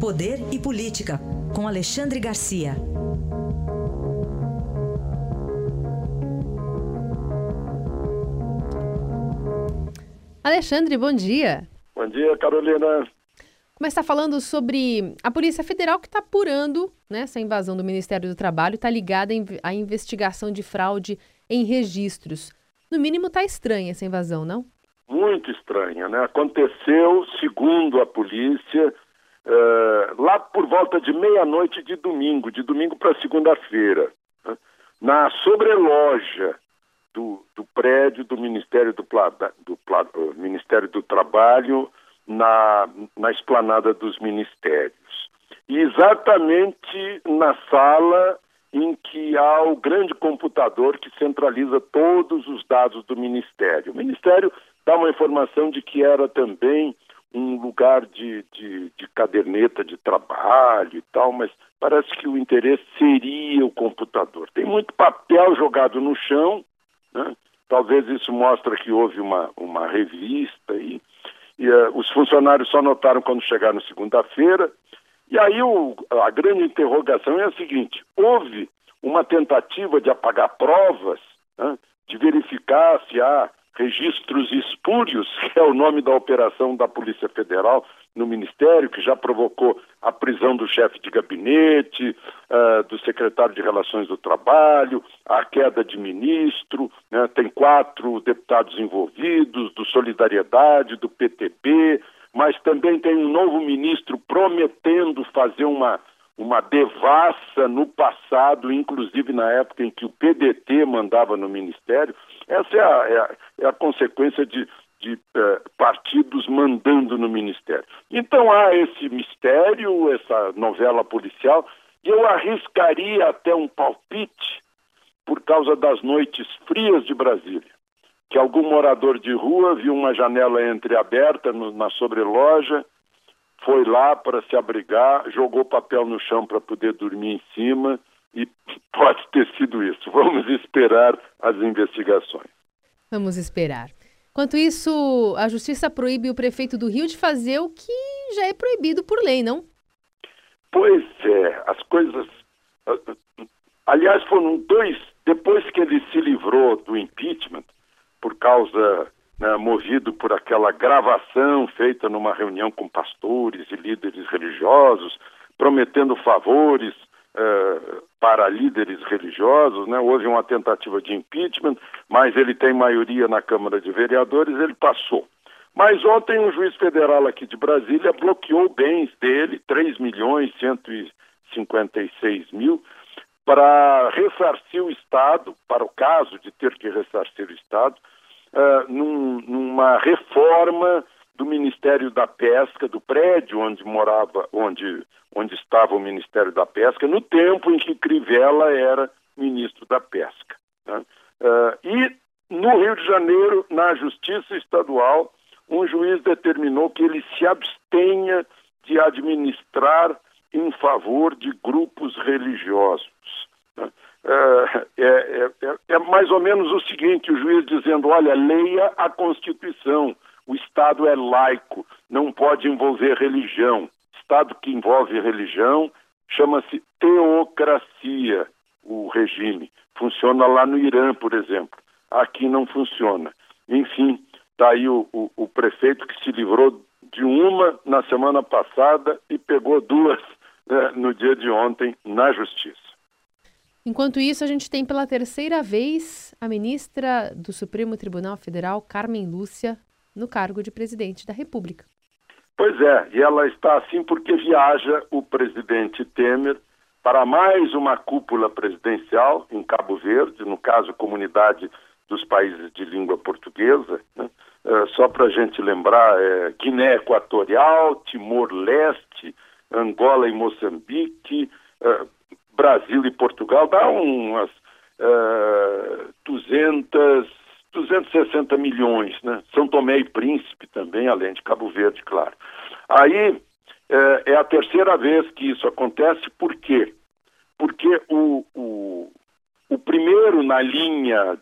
Poder e Política, com Alexandre Garcia. Alexandre, bom dia. Bom dia, Carolina. Começar falando sobre a Polícia Federal que está apurando né, essa invasão do Ministério do Trabalho, está ligada à investigação de fraude em registros. No mínimo está estranha essa invasão, não? Muito estranha, né? Aconteceu, segundo a polícia, uh, lá por volta de meia-noite de domingo, de domingo para segunda-feira, né? na sobreloja do, do, prédio do Ministério do, do, do Ministério do Trabalho na, na esplanada dos ministérios. E exatamente na sala em que há o grande computador que centraliza todos os dados do Ministério. O Ministério dá uma informação de que era também um lugar de, de, de, caderneta de trabalho e tal, mas parece que o interesse seria o computador. Tem muito papel jogado no chão, né? talvez isso mostre que houve uma, uma revista e, e uh, os funcionários só notaram quando chegaram segunda-feira. E aí o, a grande interrogação é a seguinte: houve uma tentativa de apagar provas, né? de verificar se há registros espúrios, que é o nome da operação da Polícia Federal no Ministério, que já provocou a prisão do chefe de gabinete, uh, do secretário de Relações do Trabalho, a queda de ministro, né? tem quatro deputados envolvidos, do Solidariedade, do PTB, mas também tem um novo ministro prometendo fazer uma uma devassa no passado, inclusive na época em que o PDT mandava no Ministério. Essa é a, é a, é a consequência de, de eh, partidos mandando no Ministério. Então há esse mistério, essa novela policial, e eu arriscaria até um palpite por causa das noites frias de Brasília. Que algum morador de rua viu uma janela entreaberta no, na sobreloja foi lá para se abrigar, jogou papel no chão para poder dormir em cima e pode ter sido isso. Vamos esperar as investigações. Vamos esperar. Enquanto isso, a justiça proíbe o prefeito do Rio de fazer o que já é proibido por lei, não? Pois é, as coisas. Aliás, foram dois. Depois que ele se livrou do impeachment, por causa né, movido por aquela gravação feita numa reunião com pastores e líderes religiosos, prometendo favores uh, para líderes religiosos. Né? Houve uma tentativa de impeachment, mas ele tem maioria na Câmara de Vereadores, ele passou. Mas ontem um juiz federal aqui de Brasília bloqueou bens dele, 3 milhões 156 mil, para ressarcir o Estado, para o caso de ter que ressarcir o Estado, uh, num, numa reforma do Ministério da Pesca, do prédio onde morava, onde, onde estava o Ministério da Pesca, no tempo em que Crivella era ministro da Pesca. Né? Uh, e no Rio de Janeiro, na Justiça Estadual, um juiz determinou que ele se abstenha de administrar em favor de grupos religiosos. Né? É, é, é, é, mais ou menos o seguinte: o juiz dizendo, olha, leia a Constituição, o Estado é laico, não pode envolver religião. Estado que envolve religião chama-se teocracia, o regime. Funciona lá no Irã, por exemplo. Aqui não funciona. Enfim, está aí o, o, o prefeito que se livrou de uma na semana passada e pegou duas né, no dia de ontem na Justiça. Enquanto isso, a gente tem pela terceira vez a ministra do Supremo Tribunal Federal, Carmen Lúcia, no cargo de presidente da República. Pois é, e ela está assim porque viaja o presidente Temer para mais uma cúpula presidencial em Cabo Verde, no caso, comunidade dos países de língua portuguesa. Né? É, só para a gente lembrar, é, Guiné Equatorial, Timor-Leste, Angola e Moçambique, é, Brasil e Portugal dá umas uh, 200, 260 milhões, né? São Tomé e Príncipe também, além de Cabo Verde, claro. Aí uh, é a terceira vez que isso acontece, por quê? Porque o, o, o primeiro na linha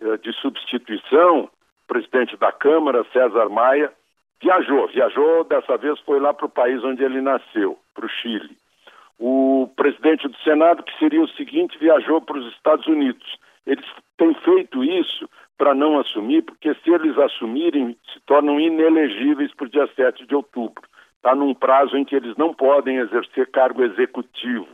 uh, de substituição, presidente da Câmara, César Maia, viajou, viajou, dessa vez foi lá para o país onde ele nasceu, para o Chile. O presidente do Senado, que seria o seguinte, viajou para os Estados Unidos. Eles têm feito isso para não assumir, porque se eles assumirem, se tornam inelegíveis para o dia 7 de outubro. Está num prazo em que eles não podem exercer cargo executivo,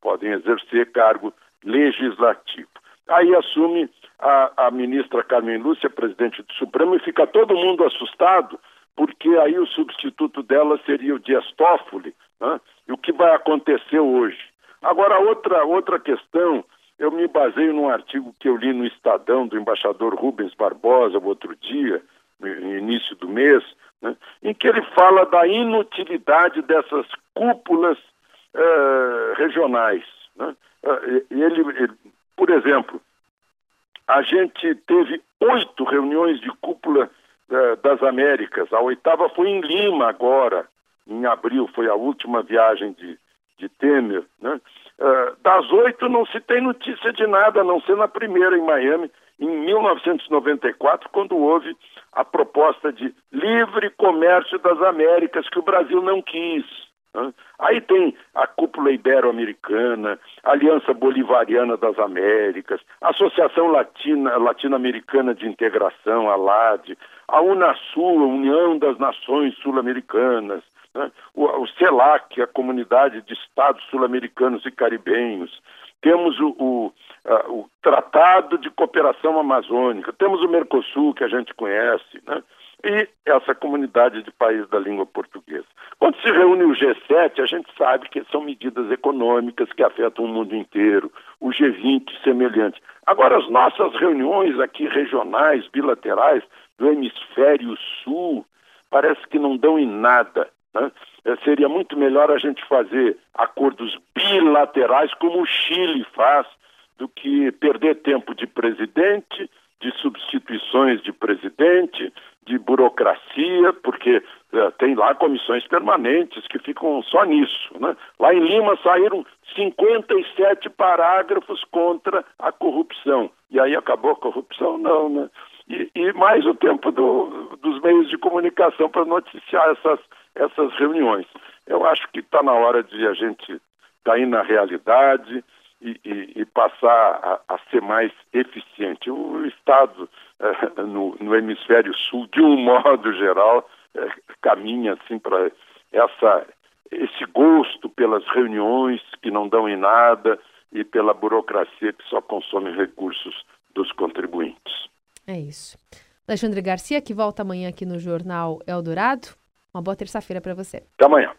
podem exercer cargo legislativo. Aí assume a, a ministra Carmen Lúcia, presidente do Supremo, e fica todo mundo assustado, porque aí o substituto dela seria o Dias Toffoli, né? e o que vai acontecer hoje. Agora, outra, outra questão eu me baseio num artigo que eu li no Estadão do embaixador Rubens Barbosa o outro dia, no início do mês, né, em que ele fala da inutilidade dessas cúpulas eh, regionais. Né? Eh, ele, ele, por exemplo, a gente teve oito reuniões de cúpula eh, das Américas. A oitava foi em Lima agora, em abril, foi a última viagem de, de Temer. Né? Uh, das oito não se tem notícia de nada, a não ser na primeira em Miami, em 1994, quando houve a proposta de livre comércio das Américas, que o Brasil não quis. Né? Aí tem a Cúpula Ibero-Americana, Aliança Bolivariana das Américas, Associação Latina, Latino-Americana de Integração, a LAD, a UNASUL, a União das Nações Sul-Americanas, né? o, o CELAC, a Comunidade de Estados Sul-Americanos e Caribenhos, temos o, o, a, o, Tratado de Cooperação Amazônica, temos o Mercosul, que a gente conhece, né? E essa comunidade de países da língua portuguesa. Quando se reúne o G7, a gente sabe que são medidas econômicas que afetam o mundo inteiro, o G20 semelhante. Agora, as nossas reuniões aqui regionais, bilaterais, do hemisfério sul, parece que não dão em nada. Né? É, seria muito melhor a gente fazer acordos bilaterais, como o Chile faz, do que perder tempo de presidente, de substituições de presidente, de burocracia, porque é, tem lá comissões permanentes que ficam só nisso. Né? Lá em Lima saíram 57 parágrafos contra a corrupção. E aí acabou a corrupção? Não, né? E, e mais o tempo do, dos meios de comunicação para noticiar essas essas reuniões. Eu acho que está na hora de a gente cair na realidade e, e, e passar a, a, ser mais eficiente. O Estado, é, no, no, hemisfério sul, de um modo geral, é, caminha assim para essa esse gosto pelas reuniões que não dão em nada e pela burocracia que só consome recursos dos contribuintes. É isso. Alexandre Garcia, que volta amanhã aqui no Jornal Eldorado. Uma boa terça-feira para você. Até amanhã.